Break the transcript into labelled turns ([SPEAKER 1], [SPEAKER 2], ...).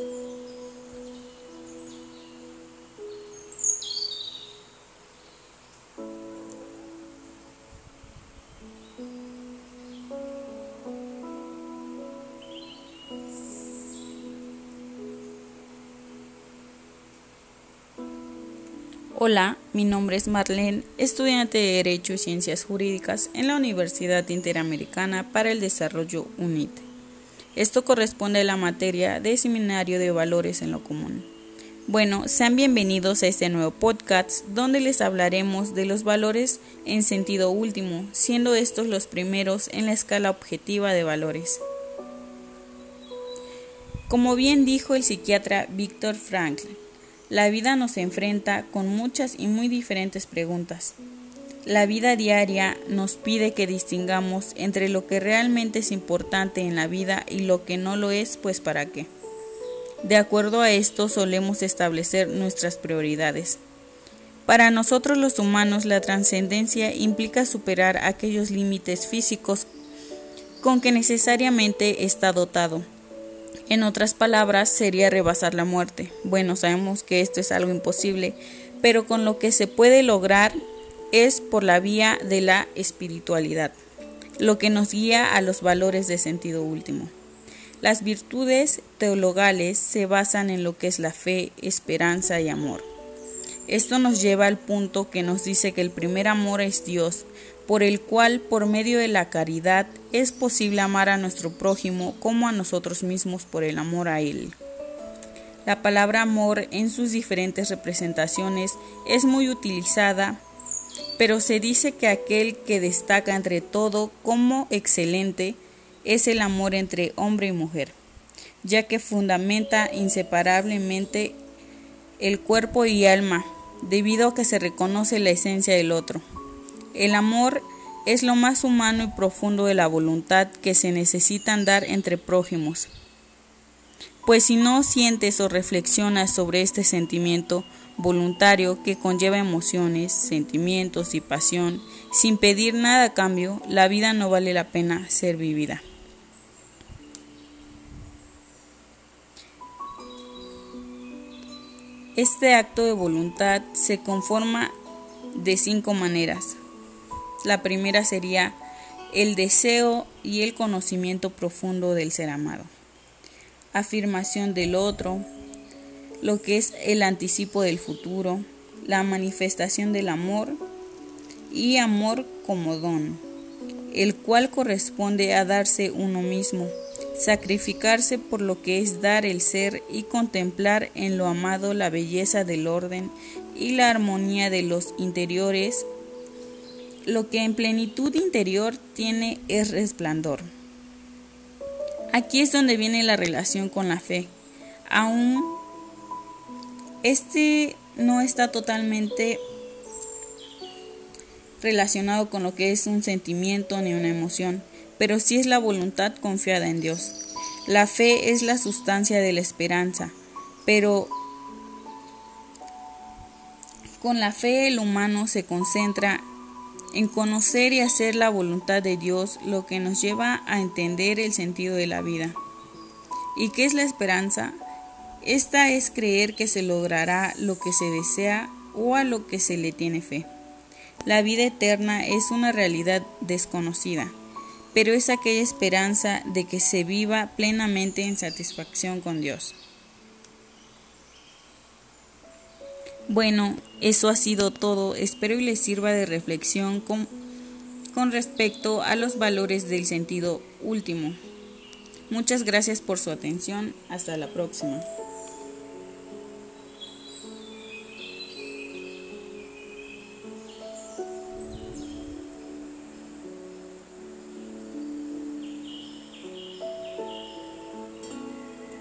[SPEAKER 1] Hola, mi nombre es Marlene, estudiante de Derecho y Ciencias Jurídicas en la Universidad Interamericana para el Desarrollo UNIT. Esto corresponde a la materia de Seminario de Valores en lo Común. Bueno, sean bienvenidos a este nuevo podcast donde les hablaremos de los valores en sentido último, siendo estos los primeros en la escala objetiva de valores. Como bien dijo el psiquiatra Víctor Frankl, la vida nos enfrenta con muchas y muy diferentes preguntas. La vida diaria nos pide que distingamos entre lo que realmente es importante en la vida y lo que no lo es, pues para qué. De acuerdo a esto solemos establecer nuestras prioridades. Para nosotros los humanos la trascendencia implica superar aquellos límites físicos con que necesariamente está dotado en otras palabras, sería rebasar la muerte. Bueno, sabemos que esto es algo imposible, pero con lo que se puede lograr es por la vía de la espiritualidad, lo que nos guía a los valores de sentido último. Las virtudes teologales se basan en lo que es la fe, esperanza y amor. Esto nos lleva al punto que nos dice que el primer amor es Dios, por el cual por medio de la caridad es posible amar a nuestro prójimo como a nosotros mismos por el amor a Él. La palabra amor en sus diferentes representaciones es muy utilizada, pero se dice que aquel que destaca entre todo como excelente es el amor entre hombre y mujer, ya que fundamenta inseparablemente el cuerpo y alma, debido a que se reconoce la esencia del otro. El amor es lo más humano y profundo de la voluntad que se necesitan dar entre prójimos. Pues si no sientes o reflexionas sobre este sentimiento voluntario que conlleva emociones, sentimientos y pasión, sin pedir nada a cambio, la vida no vale la pena ser vivida. Este acto de voluntad se conforma de cinco maneras. La primera sería el deseo y el conocimiento profundo del ser amado. Afirmación del otro, lo que es el anticipo del futuro, la manifestación del amor y amor como don, el cual corresponde a darse uno mismo, sacrificarse por lo que es dar el ser y contemplar en lo amado la belleza del orden y la armonía de los interiores lo que en plenitud interior tiene es resplandor. Aquí es donde viene la relación con la fe. Aún este no está totalmente relacionado con lo que es un sentimiento ni una emoción, pero sí es la voluntad confiada en Dios. La fe es la sustancia de la esperanza, pero con la fe el humano se concentra en conocer y hacer la voluntad de Dios, lo que nos lleva a entender el sentido de la vida. ¿Y qué es la esperanza? Esta es creer que se logrará lo que se desea o a lo que se le tiene fe. La vida eterna es una realidad desconocida, pero es aquella esperanza de que se viva plenamente en satisfacción con Dios. Bueno, eso ha sido todo. Espero y les sirva de reflexión con, con respecto a los valores del sentido último. Muchas gracias por su atención. Hasta la próxima.